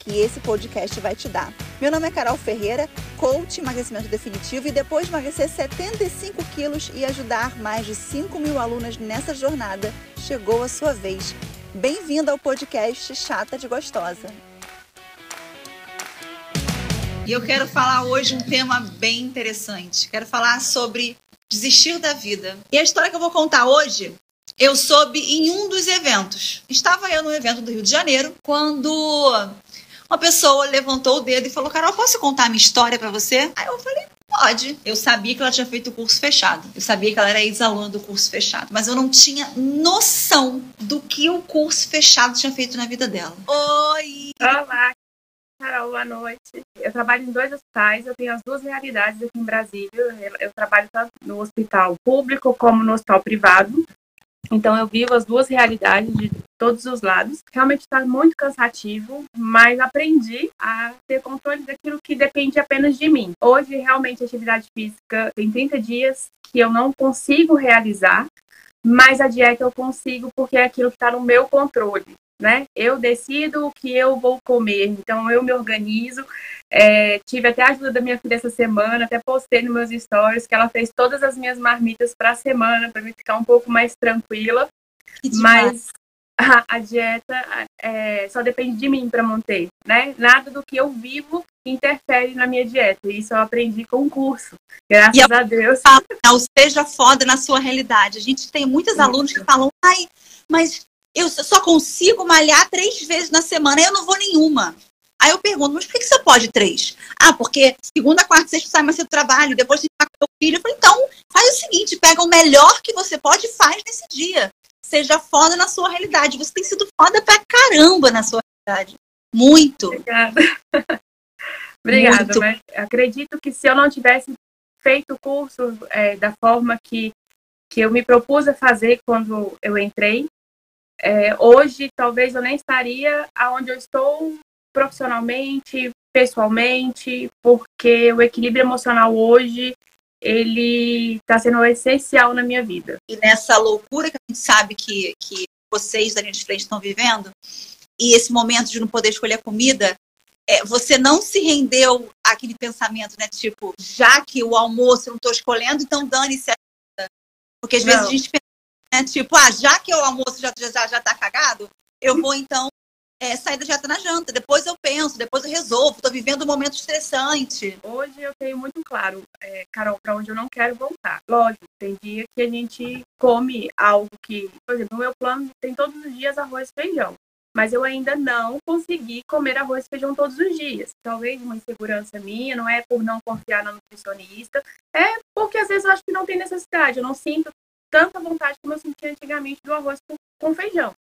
que esse podcast vai te dar. Meu nome é Carol Ferreira, coach emagrecimento definitivo e depois de emagrecer 75 quilos e ajudar mais de 5 mil alunas nessa jornada, chegou a sua vez. Bem-vinda ao podcast Chata de Gostosa. E eu quero falar hoje um tema bem interessante. Quero falar sobre desistir da vida. E a história que eu vou contar hoje eu soube em um dos eventos. Estava eu no evento do Rio de Janeiro quando uma pessoa levantou o dedo e falou: Carol, posso contar a minha história para você? Aí eu falei: Pode. Eu sabia que ela tinha feito o curso fechado. Eu sabia que ela era ex-aluna do curso fechado. Mas eu não tinha noção do que o curso fechado tinha feito na vida dela. Oi! Olá, Carol, boa noite. Eu trabalho em dois hospitais, eu tenho as duas realidades aqui em Brasília. Eu trabalho tanto no hospital público como no hospital privado. Então eu vivo as duas realidades de todos os lados. Realmente está muito cansativo, mas aprendi a ter controle daquilo que depende apenas de mim. Hoje, realmente, a atividade física tem 30 dias que eu não consigo realizar, mas a dieta eu consigo porque é aquilo que está no meu controle né? Eu decido o que eu vou comer, então eu me organizo. É, tive até a ajuda da minha filha essa semana, até postei nos meus stories que ela fez todas as minhas marmitas para a semana, para me ficar um pouco mais tranquila. Mas a, a dieta é, só depende de mim para manter, né? Nada do que eu vivo interfere na minha dieta. Isso eu aprendi com o curso. Graças e a Deus. Não seja foda na sua realidade. A gente tem muitos alunos que falam, ai, mas eu só consigo malhar três vezes na semana, eu não vou nenhuma. Aí eu pergunto, mas por que você pode três? Ah, porque segunda, quarta, sexta sai mais do trabalho, depois você tá com seu filho. Eu falei, então, faz o seguinte, pega o melhor que você pode e faz nesse dia. Seja foda na sua realidade. Você tem sido foda pra caramba na sua realidade. Muito. Obrigada. Obrigada, Muito. mas acredito que se eu não tivesse feito o curso é, da forma que, que eu me propus a fazer quando eu entrei, é, hoje, talvez eu nem estaria aonde eu estou profissionalmente, pessoalmente, porque o equilíbrio emocional hoje ele está sendo essencial na minha vida. E nessa loucura que a gente sabe que, que vocês da linha de frente estão vivendo, e esse momento de não poder escolher a comida, é, você não se rendeu àquele pensamento, né? Tipo, já que o almoço eu não estou escolhendo, então dane-se a Porque às não. vezes a gente pensa né? Tipo, ah, já que o almoço já, já, já tá cagado, eu vou então é, sair da dieta na janta. Depois eu penso, depois eu resolvo. Estou vivendo um momento estressante. Hoje eu tenho muito claro, é, Carol, para onde eu não quero voltar. Lógico, tem dia que a gente come algo que, por exemplo, no meu plano tem todos os dias arroz e feijão. Mas eu ainda não consegui comer arroz e feijão todos os dias. Talvez uma insegurança minha, não é por não confiar na nutricionista, é porque às vezes eu acho que não tem necessidade. Eu não sinto tanta vontade como eu sentia antigamente do arroz com feijão.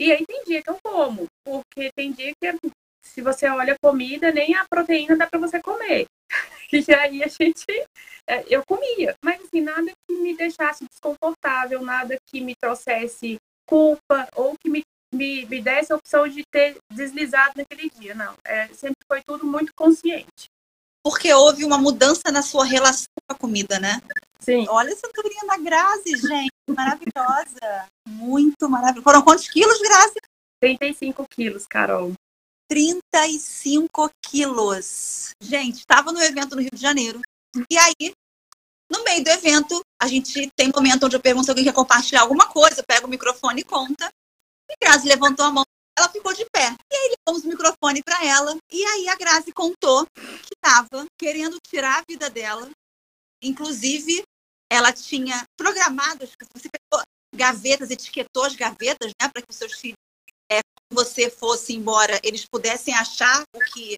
E aí tem dia que eu como, porque tem dia que se você olha a comida, nem a proteína dá para você comer. E aí a gente, é, eu comia, mas assim, nada que me deixasse desconfortável, nada que me trouxesse culpa ou que me, me, me desse a opção de ter deslizado naquele dia, não. É, sempre foi tudo muito consciente. Porque houve uma mudança na sua relação com a comida, né? Sim. Olha essa cabrinha da Grazi, gente. Maravilhosa. Muito maravilhosa. Foram quantos quilos, Grazi? 35 quilos, Carol. 35 quilos. Gente, estava no evento no Rio de Janeiro. E aí, no meio do evento, a gente tem momento onde eu pergunto se alguém quer compartilhar alguma coisa, pega o microfone e conta. E Grazi levantou a mão, ela ficou de pé. E aí levamos o microfone para ela. E aí a Grazi contou que estava querendo tirar a vida dela. Inclusive, ela tinha programado, você pegou gavetas, etiquetou as gavetas, né, para que os seus filhos, é, quando você fosse embora, eles pudessem achar o que,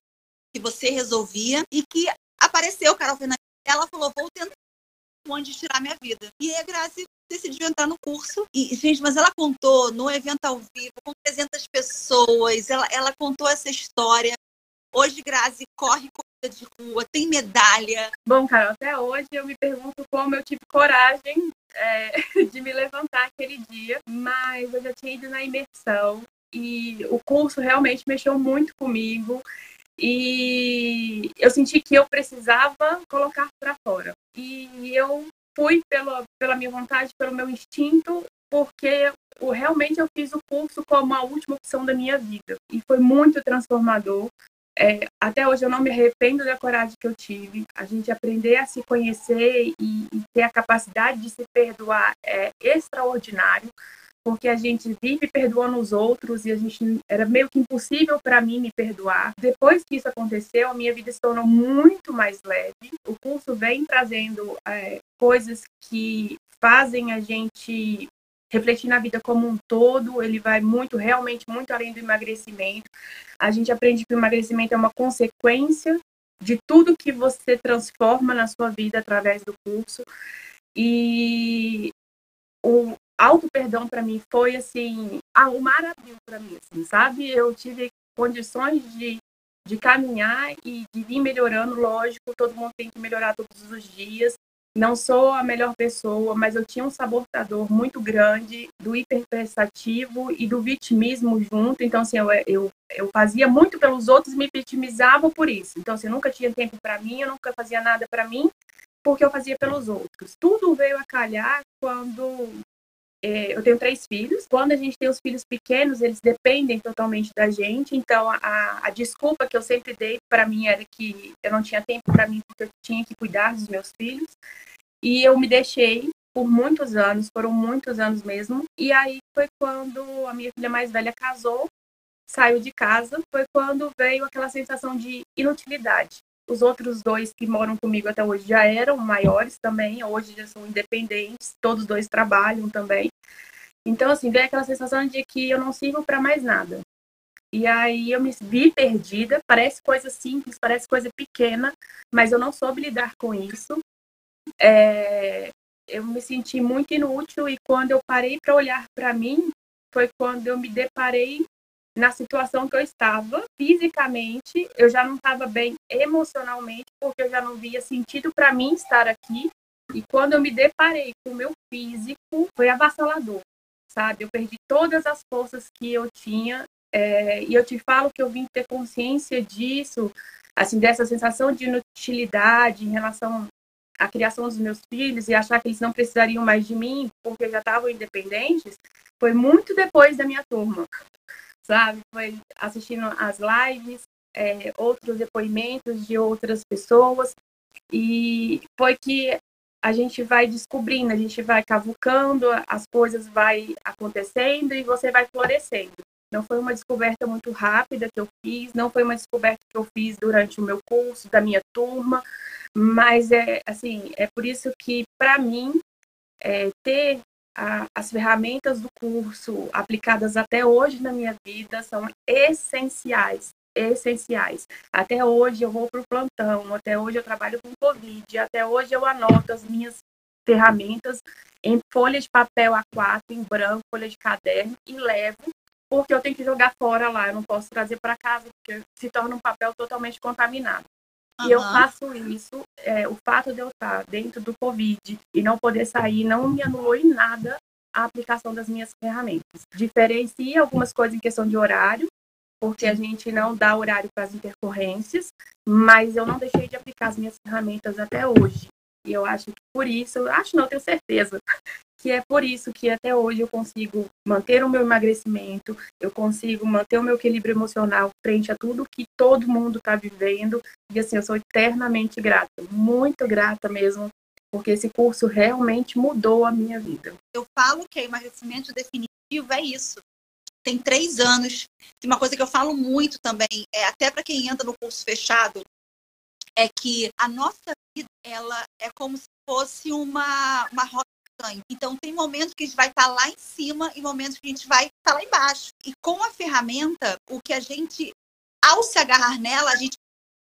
que você resolvia e que apareceu Carol Fernandes. Ela falou, vou tentar onde tirar minha vida. E a Grazi decidiu entrar no curso. E, gente, mas ela contou no evento ao vivo, com 300 pessoas, ela, ela contou essa história. Hoje, Grazi corre com de rua, tem medalha. Bom, Carol, até hoje eu me pergunto como eu tive coragem é, de me levantar aquele dia, mas eu já tinha ido na imersão e o curso realmente mexeu muito comigo e eu senti que eu precisava colocar para fora. E eu fui pela, pela minha vontade, pelo meu instinto, porque realmente eu fiz o curso como a última opção da minha vida. E foi muito transformador. É, até hoje eu não me arrependo da coragem que eu tive. A gente aprender a se conhecer e, e ter a capacidade de se perdoar é extraordinário porque a gente vive perdoando os outros e a gente era meio que impossível para mim me perdoar. Depois que isso aconteceu, a minha vida se tornou muito mais leve. O curso vem trazendo é, coisas que fazem a gente refletir na vida como um todo, ele vai muito, realmente, muito além do emagrecimento. A gente aprende que o emagrecimento é uma consequência de tudo que você transforma na sua vida através do curso. E o, auto perdão para mim foi assim, ah, o mar abriu para mim, assim, sabe? Eu tive condições de, de caminhar e de vir melhorando, lógico, todo mundo tem que melhorar todos os dias. Não sou a melhor pessoa, mas eu tinha um sabotador muito grande do hiperprestativo e do vitimismo junto. Então, assim, eu, eu, eu fazia muito pelos outros e me vitimizava por isso. Então, assim, eu nunca tinha tempo para mim, eu nunca fazia nada para mim, porque eu fazia pelos outros. Tudo veio a calhar quando é, eu tenho três filhos. Quando a gente tem os filhos pequenos, eles dependem totalmente da gente. Então, a, a desculpa que eu sempre dei para mim era que eu não tinha tempo para mim, porque eu tinha que cuidar dos meus filhos. E eu me deixei por muitos anos, foram muitos anos mesmo. E aí foi quando a minha filha mais velha casou, saiu de casa, foi quando veio aquela sensação de inutilidade. Os outros dois que moram comigo até hoje já eram maiores também, hoje já são independentes, todos dois trabalham também. Então, assim, veio aquela sensação de que eu não sirvo para mais nada. E aí eu me vi perdida, parece coisa simples, parece coisa pequena, mas eu não soube lidar com isso. É, eu me senti muito inútil e quando eu parei para olhar para mim, foi quando eu me deparei na situação que eu estava fisicamente, eu já não estava bem emocionalmente, porque eu já não via sentido para mim estar aqui. E quando eu me deparei com o meu físico, foi avassalador, sabe? Eu perdi todas as forças que eu tinha. É, e eu te falo que eu vim ter consciência disso, assim, dessa sensação de inutilidade em relação à criação dos meus filhos e achar que eles não precisariam mais de mim porque já estavam independentes, foi muito depois da minha turma sabe? Foi assistindo as lives, é, outros depoimentos de outras pessoas, e foi que a gente vai descobrindo, a gente vai cavucando, as coisas vai acontecendo e você vai florescendo. Não foi uma descoberta muito rápida que eu fiz, não foi uma descoberta que eu fiz durante o meu curso, da minha turma, mas é assim, é por isso que para mim é, ter a, as ferramentas do curso aplicadas até hoje na minha vida são essenciais, essenciais. Até hoje eu vou para o plantão, até hoje eu trabalho com Covid, até hoje eu anoto as minhas ferramentas em folha de papel A4, em branco, folha de caderno e levo, porque eu tenho que jogar fora lá, eu não posso trazer para casa, porque se torna um papel totalmente contaminado. Uhum. E eu faço isso, é, o fato de eu estar dentro do Covid e não poder sair não me anulou em nada a aplicação das minhas ferramentas. Diferencia algumas coisas em questão de horário, porque a gente não dá horário para as intercorrências, mas eu não deixei de aplicar as minhas ferramentas até hoje. E eu acho que por isso, acho não, tenho certeza, que é por isso que até hoje eu consigo manter o meu emagrecimento, eu consigo manter o meu equilíbrio emocional frente a tudo que todo mundo está vivendo. E assim, eu sou eternamente grata, muito grata mesmo, porque esse curso realmente mudou a minha vida. Eu falo que emagrecimento definitivo é isso. Tem três anos. Tem uma coisa que eu falo muito também, é até para quem entra no curso fechado, é que a nossa vida ela é como se fosse uma, uma roda então, tem momentos que a gente vai estar tá lá em cima e momentos que a gente vai estar tá lá embaixo. E com a ferramenta, o que a gente, ao se agarrar nela, a gente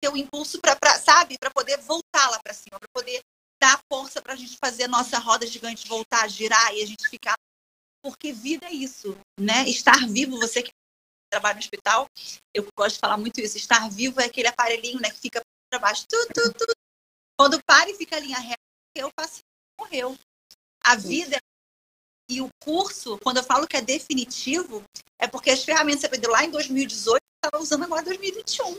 tem o um impulso para, sabe, para poder voltar lá para cima, para poder dar força para a gente fazer a nossa roda gigante voltar a girar e a gente ficar. Porque vida é isso, né? Estar vivo, você que trabalha no hospital, eu gosto de falar muito isso. Estar vivo é aquele aparelhinho, né, que fica para baixo. Tu, tu, tu. Quando para e fica a linha reta, eu paciente morreu. A vida e o curso, quando eu falo que é definitivo, é porque as ferramentas que você aprendeu lá em 2018, você estava usando agora em 2021.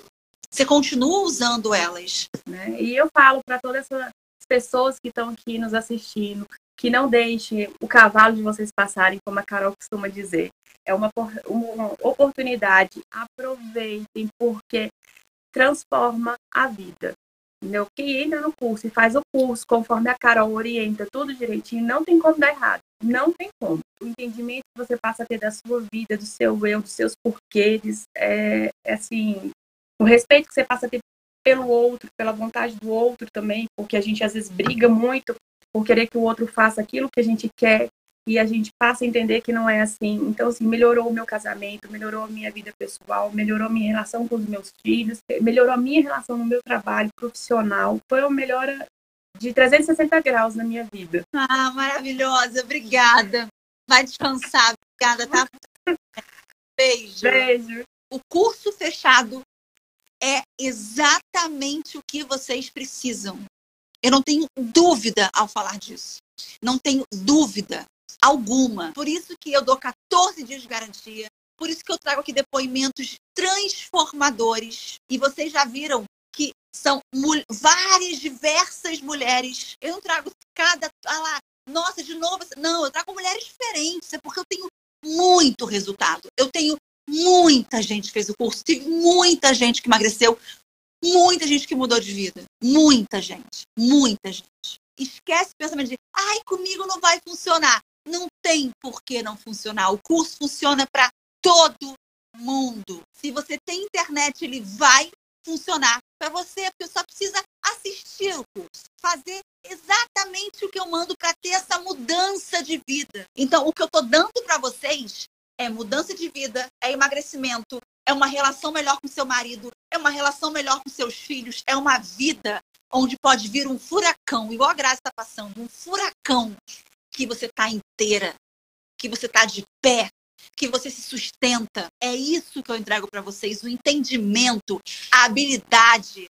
Você continua usando elas. Né? E eu falo para todas essas pessoas que estão aqui nos assistindo, que não deixem o cavalo de vocês passarem, como a Carol costuma dizer. É uma, uma oportunidade, aproveitem, porque transforma a vida. Entendeu? Quem entra no curso e faz o curso conforme a Carol orienta tudo direitinho, não tem como dar errado. Não tem como. O entendimento que você passa a ter da sua vida, do seu eu, dos seus porquês, é, é assim, o respeito que você passa a ter pelo outro, pela vontade do outro também, porque a gente às vezes briga muito por querer que o outro faça aquilo que a gente quer e a gente passa a entender que não é assim. Então, assim, melhorou o meu casamento, melhorou a minha vida pessoal, melhorou a minha relação com os meus filhos, melhorou a minha relação no meu trabalho profissional. Foi uma melhora de 360 graus na minha vida. Ah, maravilhosa. Obrigada. Vai descansar. Obrigada, tá? Beijo. Beijo. O curso fechado é exatamente o que vocês precisam. Eu não tenho dúvida ao falar disso. Não tenho dúvida alguma. Por isso que eu dou 14 dias de garantia. Por isso que eu trago aqui depoimentos transformadores. E vocês já viram que são várias, diversas mulheres. Eu não trago cada. Ah lá, nossa, de novo. Não, eu trago mulheres diferentes. É porque eu tenho muito resultado. Eu tenho muita gente que fez o curso. Tive muita gente que emagreceu. Muita gente que mudou de vida. Muita gente. Muita gente. Esquece o pensamento de, ai, comigo não vai funcionar. Não tem por que não funcionar. O curso funciona para todo mundo. Se você tem internet, ele vai funcionar para você, porque só precisa assistir o curso, fazer exatamente o que eu mando para ter essa mudança de vida. Então, o que eu estou dando para vocês é mudança de vida, é emagrecimento, é uma relação melhor com seu marido, é uma relação melhor com seus filhos, é uma vida onde pode vir um furacão, igual a Graça está passando, um furacão que você está inteira, que você está de pé, que você se sustenta. É isso que eu entrego para vocês, o entendimento, a habilidade.